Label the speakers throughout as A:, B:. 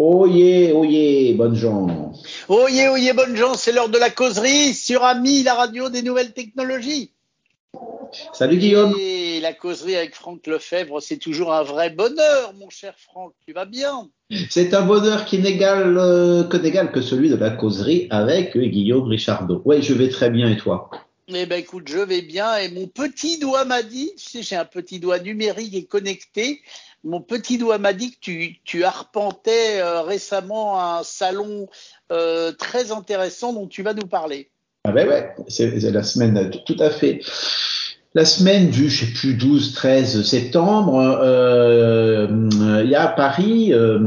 A: Oyez, oyez, bonnes gens.
B: Oyez, oyez, bonnes gens, c'est l'heure de la causerie sur Ami, la radio des nouvelles technologies.
A: Salut Guillaume.
B: Et la causerie avec Franck Lefebvre, c'est toujours un vrai bonheur, mon cher Franck. Tu vas bien?
A: C'est un bonheur qui n'égale euh, que n'égale que celui de la causerie avec Guillaume Richardot. Oui, je vais très bien et toi?
B: Eh ben écoute, je vais bien et mon petit doigt m'a dit, tu sais, j'ai un petit doigt numérique et connecté. Mon petit doigt m'a dit que tu, arpentais euh, récemment un salon euh, très intéressant dont tu vas nous parler.
A: Ah ben ouais, c'est la semaine tout à fait la semaine du, je sais plus, 12-13 septembre, euh, il y a à Paris, euh,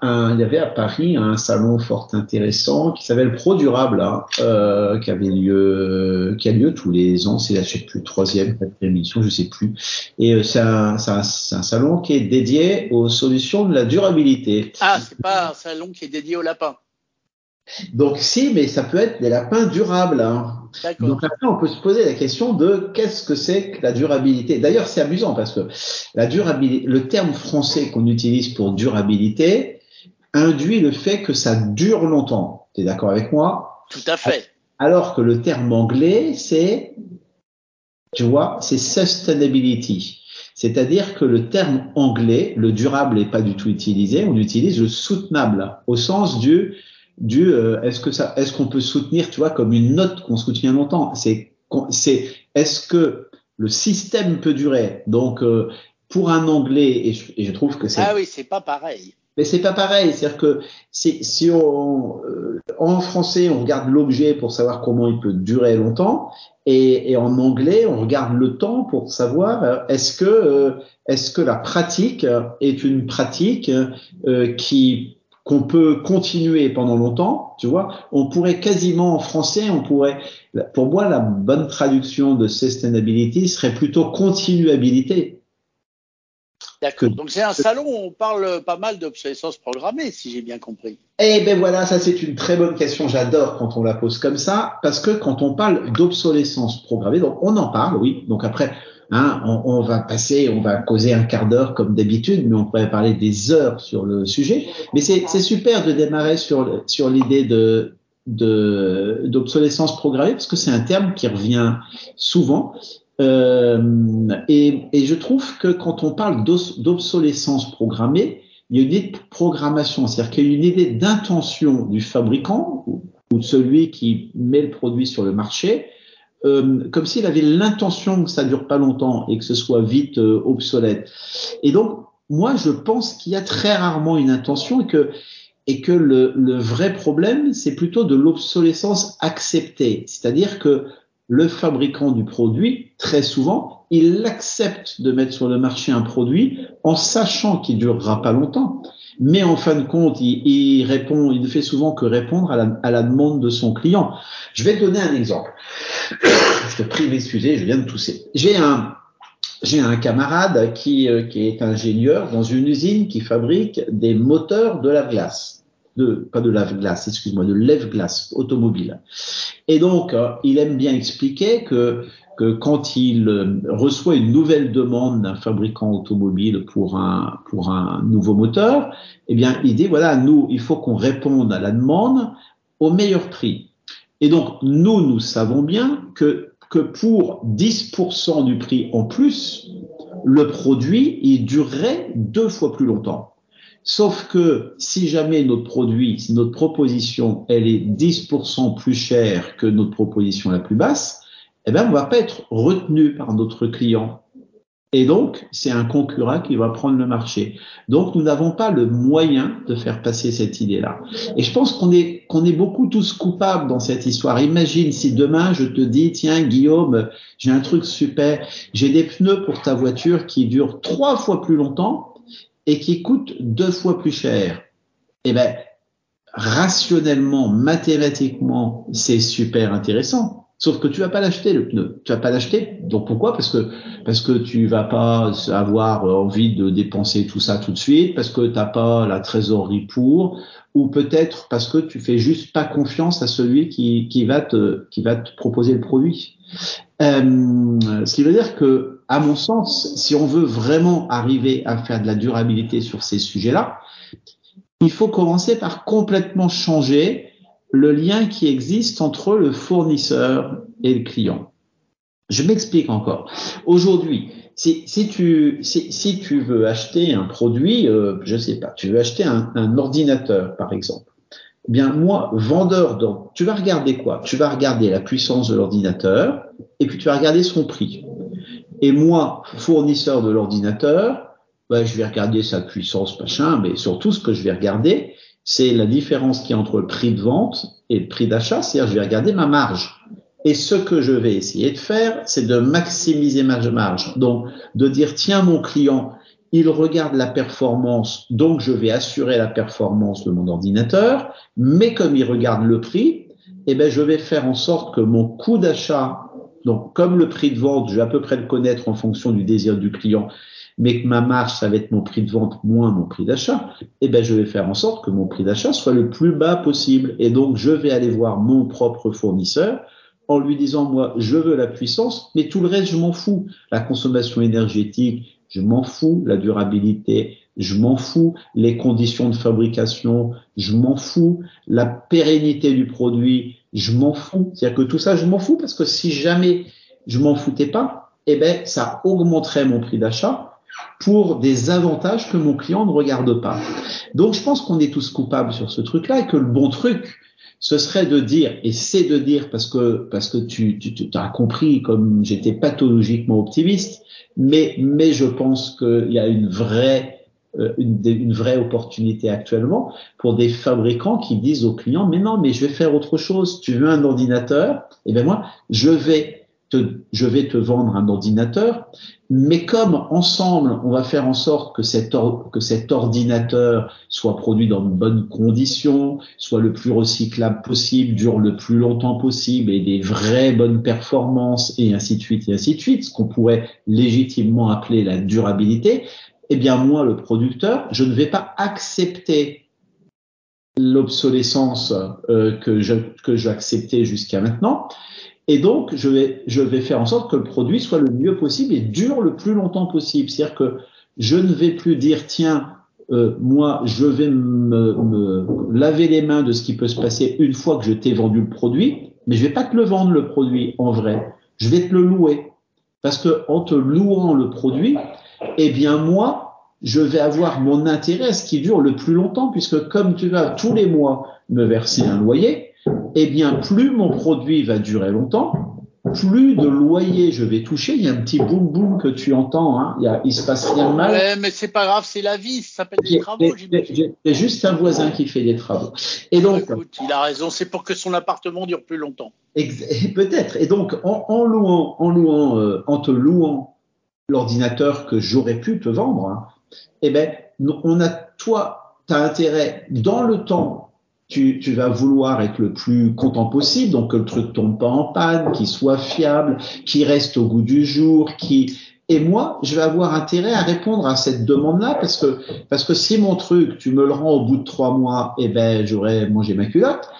A: un, il y avait à Paris un salon fort intéressant qui s'appelle Pro Durable, hein, euh, qui avait lieu, qui a lieu tous les ans. C'est la, je sais plus, troisième, quatrième émission, je sais plus. Et euh, c'est un, un, un, salon qui est dédié aux solutions de la durabilité.
B: Ah, c'est pas un salon qui est dédié aux lapins.
A: Donc si, mais ça peut être des lapins durables. Hein. Donc après, on peut se poser la question de qu'est-ce que c'est que la durabilité. D'ailleurs, c'est amusant parce que la durabilité, le terme français qu'on utilise pour durabilité induit le fait que ça dure longtemps. Tu es d'accord avec moi?
B: Tout à fait.
A: Alors que le terme anglais, c'est, tu vois, c'est sustainability. C'est-à-dire que le terme anglais, le durable n'est pas du tout utilisé, on utilise le soutenable au sens du du euh, est-ce que ça est-ce qu'on peut soutenir tu vois comme une note qu'on soutient longtemps? C'est c'est est-ce que le système peut durer? Donc euh, pour un anglais et je, et je trouve que c'est
B: ah oui c'est pas pareil.
A: Mais c'est pas pareil. C'est-à-dire que si si on euh, en français on regarde l'objet pour savoir comment il peut durer longtemps et, et en anglais on regarde le temps pour savoir est-ce que est-ce que la pratique est une pratique qui qu'on peut continuer pendant longtemps, tu vois, on pourrait quasiment en français, on pourrait, pour moi, la bonne traduction de sustainability serait plutôt continuabilité.
B: D'accord. Donc c'est un salon où on parle pas mal d'obsolescence programmée, si j'ai bien compris.
A: Eh ben voilà, ça c'est une très bonne question. J'adore quand on la pose comme ça, parce que quand on parle d'obsolescence programmée, donc on en parle, oui. Donc après, Hein, on, on, va passer, on va causer un quart d'heure comme d'habitude, mais on pourrait parler des heures sur le sujet. Mais c'est super de démarrer sur, sur l'idée d'obsolescence programmée parce que c'est un terme qui revient souvent. Euh, et, et, je trouve que quand on parle d'obsolescence programmée, il y a une idée de programmation, c'est-à-dire qu'il y a une idée d'intention du fabricant ou de celui qui met le produit sur le marché euh, comme s'il avait l'intention que ça dure pas longtemps et que ce soit vite euh, obsolète. Et donc, moi, je pense qu'il y a très rarement une intention et que le vrai problème, c'est plutôt de l'obsolescence acceptée, c'est-à-dire que le fabricant du produit, très souvent, il accepte de mettre sur le marché un produit en sachant qu'il durera pas longtemps mais en fin de compte, il, répond, il ne fait souvent que répondre à la, la, demande de son client. Je vais te donner un exemple. je te prie d'excuser, je viens de tousser. J'ai un, camarade qui, euh, qui est ingénieur dans une usine qui fabrique des moteurs de lave-glace. De, pas de lave-glace, excuse-moi, de lève-glace automobile. Et donc, euh, il aime bien expliquer que que quand il euh, reçoit une nouvelle demande d'un fabricant automobile pour un, pour un nouveau moteur, eh bien, il dit, voilà, nous, il faut qu'on réponde à la demande au meilleur prix. Et donc, nous, nous savons bien que, que pour 10% du prix en plus, le produit, il durerait deux fois plus longtemps. Sauf que si jamais notre produit, si notre proposition, elle est 10% plus chère que notre proposition la plus basse, eh bien, on va pas être retenu par notre client. Et donc, c'est un concurrent qui va prendre le marché. Donc, nous n'avons pas le moyen de faire passer cette idée-là. Et je pense qu'on est, qu'on est beaucoup tous coupables dans cette histoire. Imagine si demain je te dis, tiens, Guillaume, j'ai un truc super. J'ai des pneus pour ta voiture qui durent trois fois plus longtemps et qui coûtent deux fois plus cher. Eh ben, rationnellement, mathématiquement, c'est super intéressant. Sauf que tu vas pas l'acheter le pneu. Tu vas pas l'acheter. Donc pourquoi? Parce que parce que tu vas pas avoir envie de dépenser tout ça tout de suite, parce que t'as pas la trésorerie pour, ou peut-être parce que tu fais juste pas confiance à celui qui, qui va te qui va te proposer le produit. Euh, ce qui veut dire que, à mon sens, si on veut vraiment arriver à faire de la durabilité sur ces sujets-là, il faut commencer par complètement changer le lien qui existe entre le fournisseur et le client. Je m'explique encore. Aujourd'hui, si, tu veux acheter un produit, euh, je sais pas, tu veux acheter un, un ordinateur, par exemple. Eh bien, moi, vendeur, donc, tu vas regarder quoi? Tu vas regarder la puissance de l'ordinateur et puis tu vas regarder son prix. Et moi, fournisseur de l'ordinateur, ben, je vais regarder sa puissance, machin, mais surtout ce que je vais regarder, c'est la différence qui est entre le prix de vente et le prix d'achat, c'est-à-dire je vais regarder ma marge. Et ce que je vais essayer de faire, c'est de maximiser ma marge. Donc, de dire, tiens, mon client, il regarde la performance, donc je vais assurer la performance de mon ordinateur, mais comme il regarde le prix, eh ben, je vais faire en sorte que mon coût d'achat, donc comme le prix de vente, je vais à peu près le connaître en fonction du désir du client, mais que ma marge, ça va être mon prix de vente moins mon prix d'achat, eh ben, je vais faire en sorte que mon prix d'achat soit le plus bas possible. Et donc, je vais aller voir mon propre fournisseur en lui disant, moi, je veux la puissance, mais tout le reste, je m'en fous. La consommation énergétique, je m'en fous. La durabilité, je m'en fous. Les conditions de fabrication, je m'en fous. La pérennité du produit, je m'en fous. C'est-à-dire que tout ça, je m'en fous parce que si jamais je m'en foutais pas, eh ben, ça augmenterait mon prix d'achat pour des avantages que mon client ne regarde pas. Donc, je pense qu'on est tous coupables sur ce truc-là et que le bon truc, ce serait de dire, et c'est de dire parce que parce que tu, tu, tu as compris comme j'étais pathologiquement optimiste, mais mais je pense qu'il y a une vraie une, une, vraie opportunité actuellement pour des fabricants qui disent aux clients mais non mais je vais faire autre chose. Tu veux un ordinateur? Et eh ben moi je vais je vais te vendre un ordinateur, mais comme ensemble, on va faire en sorte que cet, que cet ordinateur soit produit dans de bonnes conditions, soit le plus recyclable possible, dure le plus longtemps possible et des vraies bonnes performances et ainsi de suite et ainsi de suite, ce qu'on pourrait légitimement appeler la durabilité, eh bien moi, le producteur, je ne vais pas accepter l'obsolescence euh, que je que j'acceptais jusqu'à maintenant. Et donc, je vais, faire en sorte que le produit soit le mieux possible et dure le plus longtemps possible. C'est-à-dire que je ne vais plus dire, tiens, euh, moi, je vais me, me, laver les mains de ce qui peut se passer une fois que je t'ai vendu le produit, mais je vais pas te le vendre le produit en vrai. Je vais te le louer. Parce que en te louant le produit, eh bien, moi, je vais avoir mon intérêt ce qui dure le plus longtemps, puisque comme tu vas tous les mois me verser un loyer, eh bien, plus mon produit va durer longtemps, plus de loyer je vais toucher. Il y a un petit boum boum que tu entends. Hein. Il, y a, il se passe rien de mal.
B: Ouais, mais c'est pas grave, c'est la vie. Ça s'appelle des travaux.
A: C'est juste un voisin qui fait des travaux. Et donc,
B: Écoute, il a raison. C'est pour que son appartement dure plus longtemps.
A: Peut-être. Et donc, en, en, louant, en louant, euh, en te louant l'ordinateur que j'aurais pu te vendre, hein, eh ben, on a toi, tu as intérêt dans le temps tu, vas vouloir être le plus content possible, donc que le truc tombe pas en panne, qu'il soit fiable, qu'il reste au goût du jour, qui et moi, je vais avoir intérêt à répondre à cette demande-là parce que parce que si mon truc, tu me le rends au bout de trois mois, eh ben j'aurais mangé ma culotte.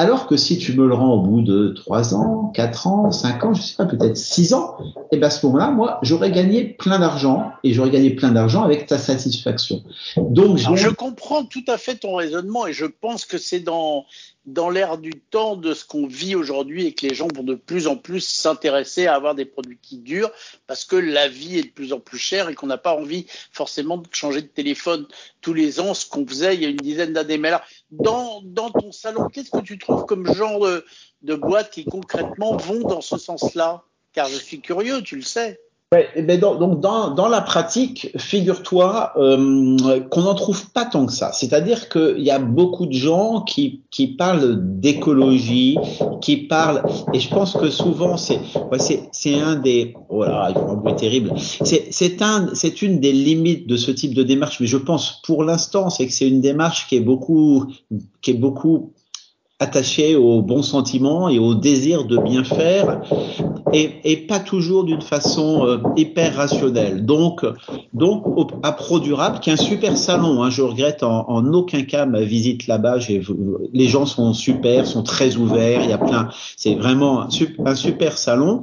A: Alors que si tu me le rends au bout de trois ans, quatre ans, cinq ans, je sais pas, peut-être six ans, et eh ben à ce moment-là, moi, j'aurais gagné plein d'argent et j'aurais gagné plein d'argent avec ta satisfaction.
B: Donc, je comprends tout à fait ton raisonnement et je pense que c'est dans dans l'ère du temps de ce qu'on vit aujourd'hui et que les gens vont de plus en plus s'intéresser à avoir des produits qui durent parce que la vie est de plus en plus chère et qu'on n'a pas envie forcément de changer de téléphone tous les ans, ce qu'on faisait il y a une dizaine d'années. Mais là, dans, dans ton salon, qu'est-ce que tu trouves comme genre de, de boîtes qui concrètement vont dans ce sens-là? Car je suis curieux, tu le sais.
A: Ouais, mais ben donc dans, dans la pratique, figure-toi euh, qu'on n'en trouve pas tant que ça. C'est-à-dire qu'il y a beaucoup de gens qui, qui parlent d'écologie, qui parlent, et je pense que souvent c'est ouais, c'est un des voilà, oh il faut un bruit terrible. C'est c'est un c'est une des limites de ce type de démarche, mais je pense pour l'instant c'est que c'est une démarche qui est beaucoup qui est beaucoup attaché aux bons sentiments et au désir de bien faire et, et pas toujours d'une façon euh, hyper rationnelle. Donc, donc à Pro Durable, qui est un super salon, hein, je regrette en, en, aucun cas ma visite là-bas. Les gens sont super, sont très ouverts, il y a plein, c'est vraiment un, super salon.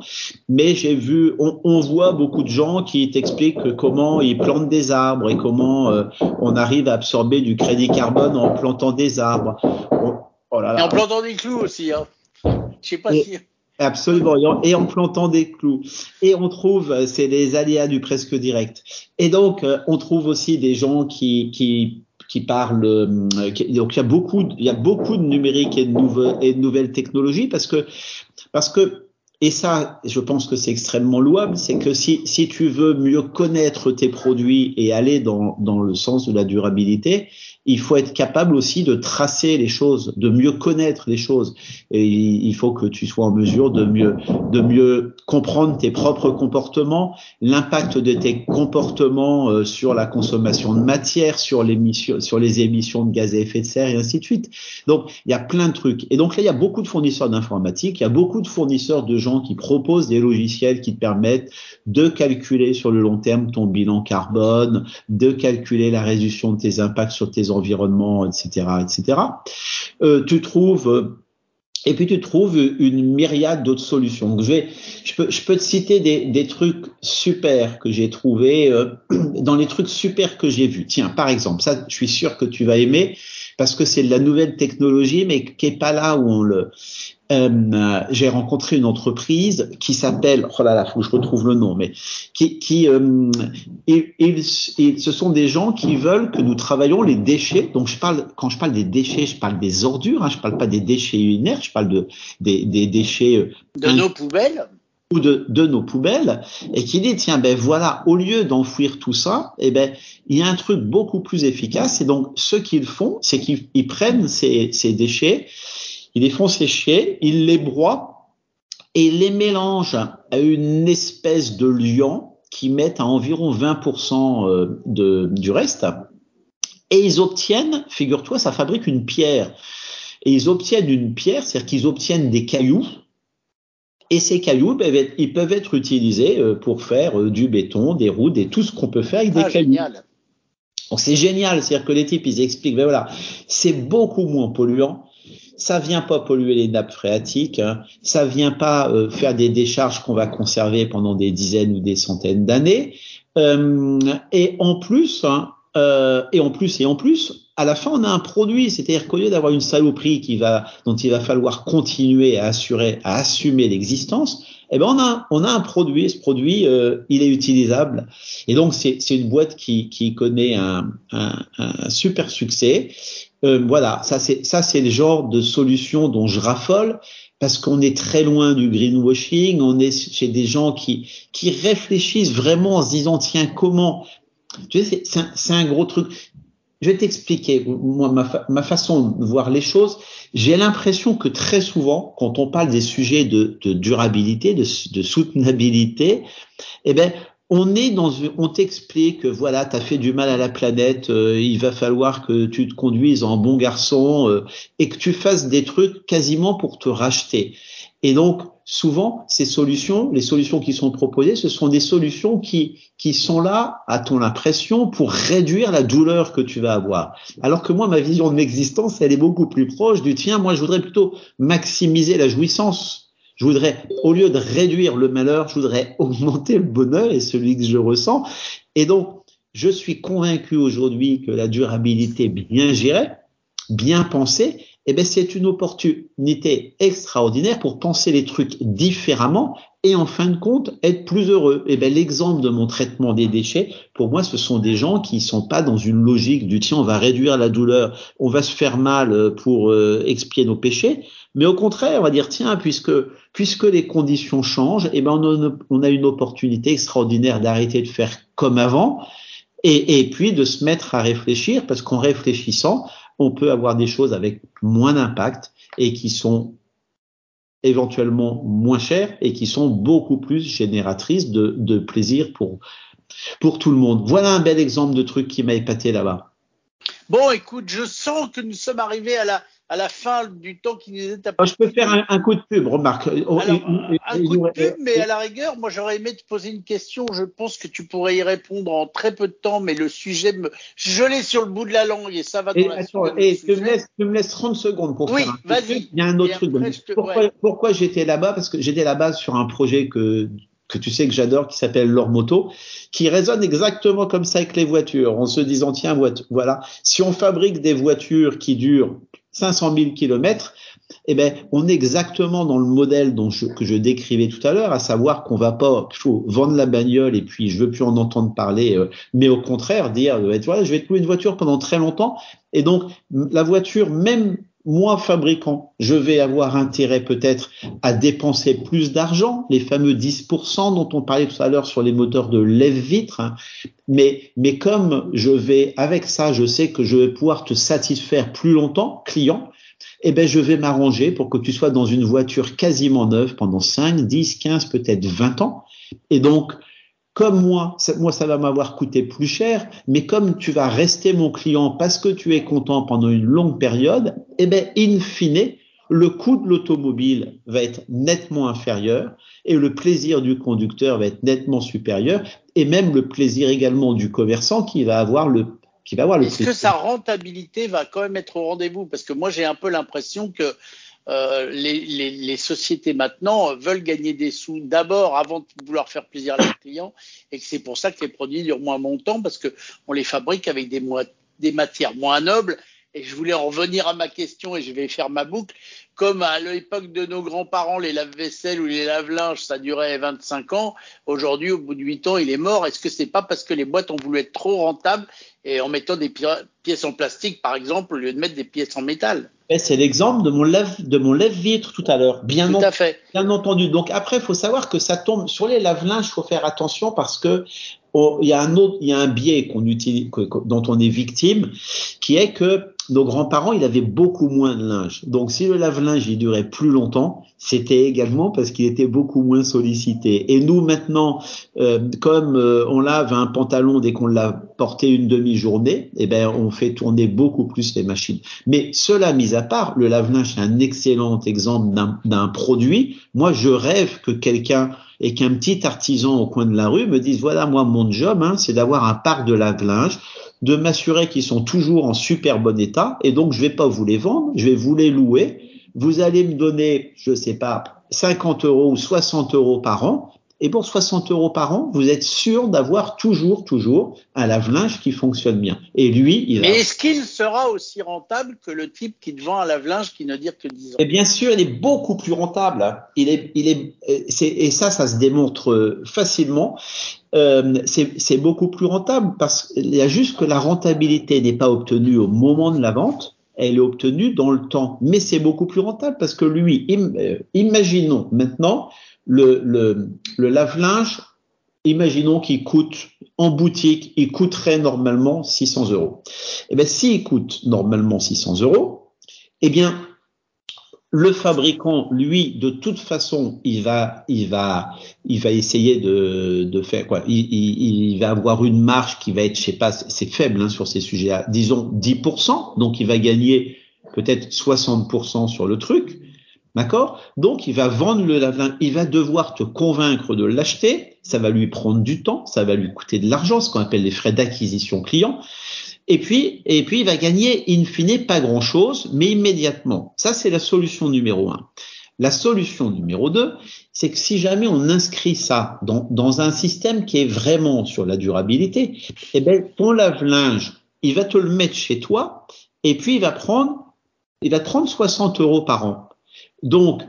A: Mais j'ai vu, on, on, voit beaucoup de gens qui t'expliquent comment ils plantent des arbres et comment euh, on arrive à absorber du crédit carbone en plantant des arbres.
B: Oh et en plantant des clous aussi. Hein. Je sais pas si.
A: Absolument, et en plantant des clous. Et on trouve, c'est les aléas du presque direct. Et donc, euh, on trouve aussi des gens qui, qui, qui parlent. Euh, donc, il y a beaucoup, il y a beaucoup de numérique et de, nouvelles, et de nouvelles technologies parce que, parce que et ça, je pense que c'est extrêmement louable, c'est que si, si tu veux mieux connaître tes produits et aller dans, dans le sens de la durabilité, il faut être capable aussi de tracer les choses, de mieux connaître les choses. Et il faut que tu sois en mesure de mieux, de mieux comprendre tes propres comportements, l'impact de tes comportements euh, sur la consommation de matière, sur sur les émissions de gaz à effet de serre et ainsi de suite. Donc, il y a plein de trucs. Et donc là, il y a beaucoup de fournisseurs d'informatique, il y a beaucoup de fournisseurs de gens qui proposent des logiciels qui te permettent de calculer sur le long terme ton bilan carbone, de calculer la réduction de tes impacts sur tes environnements, etc., etc. Euh, tu trouves et puis tu trouves une myriade d'autres solutions. je, vais, je, peux, je peux te citer des, des trucs super que j'ai trouvés euh, dans les trucs super que j'ai vus. Tiens, par exemple, ça, je suis sûr que tu vas aimer parce que c'est de la nouvelle technologie, mais qui est pas là où on le. Euh, j'ai rencontré une entreprise qui s'appelle, oh là là, faut que je retrouve le nom, mais qui, qui euh, ce sont des gens qui veulent que nous travaillions les déchets. Donc je parle, quand je parle des déchets, je parle des ordures, hein, je parle pas des déchets inertes, je parle de des, des déchets
B: euh, de nos poubelles.
A: ou de, de, nos poubelles. Et qui dit tiens ben voilà au lieu d'enfouir tout ça eh ben il y a un truc beaucoup plus efficace. Et donc ce qu'ils font c'est qu'ils prennent ces, ces déchets ils les font sécher, ils les broient et les mélangent à une espèce de liant qui met à environ 20% euh, de, du reste. Et ils obtiennent, figure-toi, ça fabrique une pierre. Et ils obtiennent une pierre, c'est-à-dire qu'ils obtiennent des cailloux. Et ces cailloux, ben, ils peuvent être utilisés euh, pour faire euh, du béton, des routes et tout ce qu'on peut faire avec des ah, cailloux. Donc c'est génial, c'est-à-dire que les types, ils expliquent, ben voilà, c'est beaucoup moins polluant, ça vient pas polluer les nappes phréatiques, hein. ça vient pas euh, faire des décharges qu'on va conserver pendant des dizaines ou des centaines d'années. Euh, et en plus, hein, euh, et en plus, et en plus, à la fin, on a un produit, c'est-à-dire qu'au lieu d'avoir une saloperie qui va, dont il va falloir continuer à assurer, à assumer l'existence, eh ben on a, on a un produit. Ce produit, euh, il est utilisable. Et donc c'est, une boîte qui, qui connaît un, un, un super succès. Euh, voilà, ça c'est ça c'est le genre de solution dont je raffole parce qu'on est très loin du greenwashing. On est chez des gens qui qui réfléchissent vraiment en se disant tiens comment tu sais c'est, c'est un, gros truc. Je vais t'expliquer moi ma, ma façon de voir les choses. J'ai l'impression que très souvent, quand on parle des sujets de, de durabilité, de, de soutenabilité, eh ben on est dans on t'explique que voilà, tu as fait du mal à la planète, euh, il va falloir que tu te conduises en bon garçon euh, et que tu fasses des trucs quasiment pour te racheter. Et donc souvent ces solutions, les solutions qui sont proposées, ce sont des solutions qui qui sont là, à ton impression, pour réduire la douleur que tu vas avoir. Alors que moi ma vision de l'existence, elle est beaucoup plus proche du tien. Moi je voudrais plutôt maximiser la jouissance je voudrais, au lieu de réduire le malheur, je voudrais augmenter le bonheur et celui que je ressens. Et donc, je suis convaincu aujourd'hui que la durabilité bien gérée, bien pensée, eh ben, c'est une opportunité extraordinaire pour penser les trucs différemment et en fin de compte être plus heureux. Eh ben, l'exemple de mon traitement des déchets, pour moi, ce sont des gens qui sont pas dans une logique du tiens, on va réduire la douleur, on va se faire mal pour euh, expier nos péchés, mais au contraire, on va dire tiens, puisque les conditions changent, eh ben, on a une opportunité extraordinaire d'arrêter de faire comme avant. Et, et, puis de se mettre à réfléchir, parce qu'en réfléchissant, on peut avoir des choses avec moins d'impact et qui sont éventuellement moins chères et qui sont beaucoup plus génératrices de, de plaisir pour, pour tout le monde. Voilà un bel exemple de truc qui m'a épaté là-bas.
B: Bon, écoute, je sens que nous sommes arrivés à la, à la fin du temps qui nous est
A: apporté. Je peux faire un, coup de pub, remarque.
B: Oh, Alors, un coup de pub, mais à la rigueur, moi j'aurais aimé te poser une question. Je pense que tu pourrais y répondre en très peu de temps, mais le sujet me, je l'ai sur le bout de la langue et ça va dans
A: et, la attends, et tu me, laisses, tu me laisses 30 secondes pour
B: oui,
A: faire un
B: vas-y.
A: Il y a un autre truc. pourquoi, pourquoi j'étais là-bas? Parce que j'étais là-bas sur un projet que que tu sais que j'adore, qui s'appelle leur moto, qui résonne exactement comme ça avec les voitures, en se disant tiens voilà, si on fabrique des voitures qui durent 500 000 kilomètres, eh ben, on est exactement dans le modèle dont que je décrivais tout à l'heure, à savoir qu'on va pas faut vendre la bagnole et puis je veux plus en entendre parler, euh, mais au contraire dire, voilà, je vais te louer une voiture pendant très longtemps. Et donc la voiture, même moi, fabricant, je vais avoir intérêt peut-être à dépenser plus d'argent, les fameux 10% dont on parlait tout à l'heure sur les moteurs de lève-vitre. Hein. Mais, mais comme je vais, avec ça, je sais que je vais pouvoir te satisfaire plus longtemps, client, eh ben, je vais m'arranger pour que tu sois dans une voiture quasiment neuve pendant 5, 10, 15, peut-être 20 ans. Et donc, comme moi, ça, moi ça va m'avoir coûté plus cher, mais comme tu vas rester mon client parce que tu es content pendant une longue période, eh ben in fine, le coût de l'automobile va être nettement inférieur et le plaisir du conducteur va être nettement supérieur et même le plaisir également du commerçant qui va avoir le qui va avoir le
B: Est-ce que sa rentabilité va quand même être au rendez-vous? Parce que moi j'ai un peu l'impression que euh, les, sociétés maintenant veulent gagner des sous d'abord avant de vouloir faire plaisir à leurs clients et que c'est pour ça que les produits durent moins longtemps parce que on les fabrique avec des, des matières moins nobles. Et je voulais en revenir à ma question et je vais faire ma boucle. Comme à l'époque de nos grands-parents, les lave-vaisselle ou les lave-linges, ça durait 25 ans. Aujourd'hui, au bout de 8 ans, il est mort. Est-ce que c'est pas parce que les boîtes ont voulu être trop rentables et en mettant des pièces en plastique, par exemple, au lieu de mettre des pièces en métal
A: c'est l'exemple de mon lève de mon lève-vitre tout à l'heure. Bien,
B: tout à fait.
A: bien entendu. Donc après, il faut savoir que ça tombe sur les lave-linges. Il faut faire attention parce que oh, il y a un autre, il y a un biais qu'on utilise, dont on est victime, qui est que nos grands-parents, il avait beaucoup moins de linge. Donc, si le lave-linge, il durait plus longtemps, c'était également parce qu'il était beaucoup moins sollicité. Et nous, maintenant, euh, comme euh, on lave un pantalon dès qu'on l'a porté une demi-journée, eh ben, on fait tourner beaucoup plus les machines. Mais cela mis à part, le lave-linge, c'est un excellent exemple d'un produit. Moi, je rêve que quelqu'un et qu'un petit artisan au coin de la rue me dise, voilà, moi, mon job, hein, c'est d'avoir un parc de lave-linge de m'assurer qu'ils sont toujours en super bon état et donc je vais pas vous les vendre, je vais vous les louer. Vous allez me donner, je sais pas, 50 euros ou 60 euros par an. Et pour 60 euros par an, vous êtes sûr d'avoir toujours, toujours un lave-linge qui fonctionne bien. Et lui, il
B: Mais est-ce qu'il sera aussi rentable que le type qui te vend un lave-linge qui ne dire que 10 ans?
A: Et bien sûr, il est beaucoup plus rentable. Il est, il est, et ça, ça se démontre euh, facilement. Euh, c'est beaucoup plus rentable parce qu'il y a juste que la rentabilité n'est pas obtenue au moment de la vente, elle est obtenue dans le temps. Mais c'est beaucoup plus rentable parce que lui, euh, imaginons maintenant le, le, le lave-linge, imaginons qu'il coûte en boutique, il coûterait normalement 600 euros. Eh bien, s'il coûte normalement 600 euros, eh bien, le fabricant, lui, de toute façon, il va, il va, il va essayer de, de faire quoi? Il, il, il, va avoir une marge qui va être, je sais pas, c'est faible hein, sur ces sujets-là, disons 10%, donc il va gagner peut-être 60% sur le truc, d'accord? Donc il va vendre le lave il va devoir te convaincre de l'acheter, ça va lui prendre du temps, ça va lui coûter de l'argent, ce qu'on appelle les frais d'acquisition client. Et puis, et puis, il va gagner in fine pas grand chose, mais immédiatement. Ça, c'est la solution numéro un. La solution numéro deux, c'est que si jamais on inscrit ça dans, dans un système qui est vraiment sur la durabilité, eh ben, ton lave-linge, il va te le mettre chez toi, et puis il va prendre, il va prendre 60 euros par an. Donc,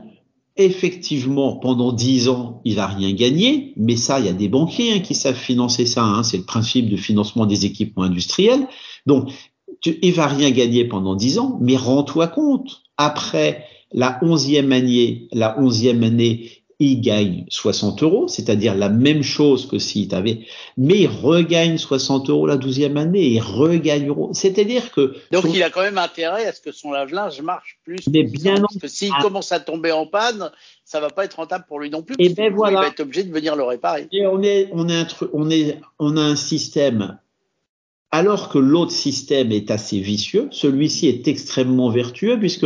A: effectivement, pendant dix ans, il va rien gagner, mais ça, il y a des banquiers hein, qui savent financer ça. Hein, c'est le principe de financement des équipements industriels. Donc, tu, il va rien gagner pendant dix ans, mais rends-toi compte. Après la onzième année, la onzième année, il gagne 60 euros, c'est-à-dire la même chose que s'il t'avait, mais il regagne 60 euros la douzième année, il regagne euros. C'est-à-dire que.
B: Donc il a quand même intérêt à ce que son lave-linge marche plus.
A: Mais bien
B: Parce que s'il commence à tomber en panne, ça va pas être rentable pour lui non plus.
A: Et eh ben voilà.
B: Il va être obligé de venir le réparer.
A: Et on est, on est, on est, on a un système alors que l'autre système est assez vicieux, celui-ci est extrêmement vertueux puisque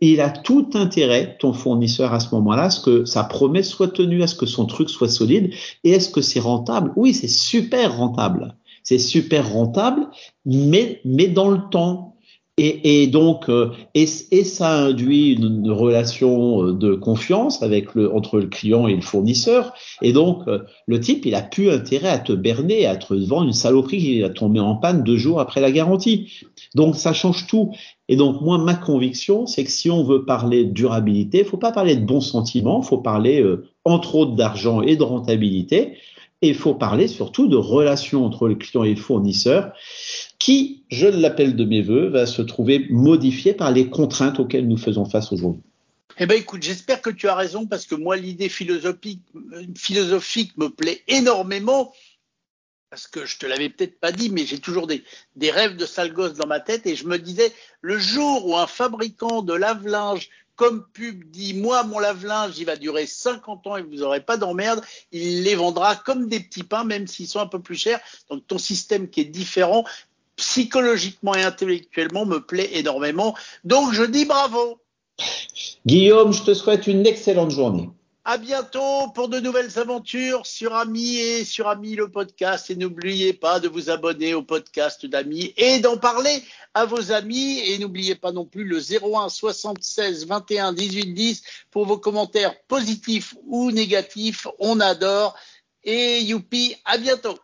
A: il a tout intérêt, ton fournisseur à ce moment-là, à ce que sa promesse soit tenue, à ce que son truc soit solide. Et est-ce que c'est rentable Oui, c'est super rentable. C'est super rentable, mais, mais dans le temps. Et, et donc, euh, et, et, ça induit une, relation euh, de confiance avec le, entre le client et le fournisseur. Et donc, euh, le type, il a plus intérêt à te berner, à te vendre une saloperie qui va tomber en panne deux jours après la garantie. Donc, ça change tout. Et donc, moi, ma conviction, c'est que si on veut parler de durabilité, il faut pas parler de bons sentiments, il faut parler, entre autres, d'argent et de rentabilité. Et il faut parler surtout de relations entre le client et le fournisseur qui, je l'appelle de mes voeux, va se trouver modifié par les contraintes auxquelles nous faisons face aujourd'hui.
B: Eh ben écoute, j'espère que tu as raison parce que moi l'idée philosophique, me plaît énormément parce que je te l'avais peut-être pas dit, mais j'ai toujours des, des rêves de sale gosse dans ma tête et je me disais le jour où un fabricant de lave-linge comme pub dit moi mon lave-linge il va durer 50 ans et vous n'aurez pas d'emmerde, il les vendra comme des petits pains même s'ils sont un peu plus chers. Donc ton système qui est différent psychologiquement et intellectuellement me plaît énormément. Donc je dis bravo.
A: Guillaume, je te souhaite une excellente journée.
B: À bientôt pour de nouvelles aventures sur Ami et sur Ami le podcast. Et n'oubliez pas de vous abonner au podcast d'Ami et d'en parler à vos amis. Et n'oubliez pas non plus le 01 76 21 18 10 pour vos commentaires positifs ou négatifs. On adore. Et youpi, à bientôt.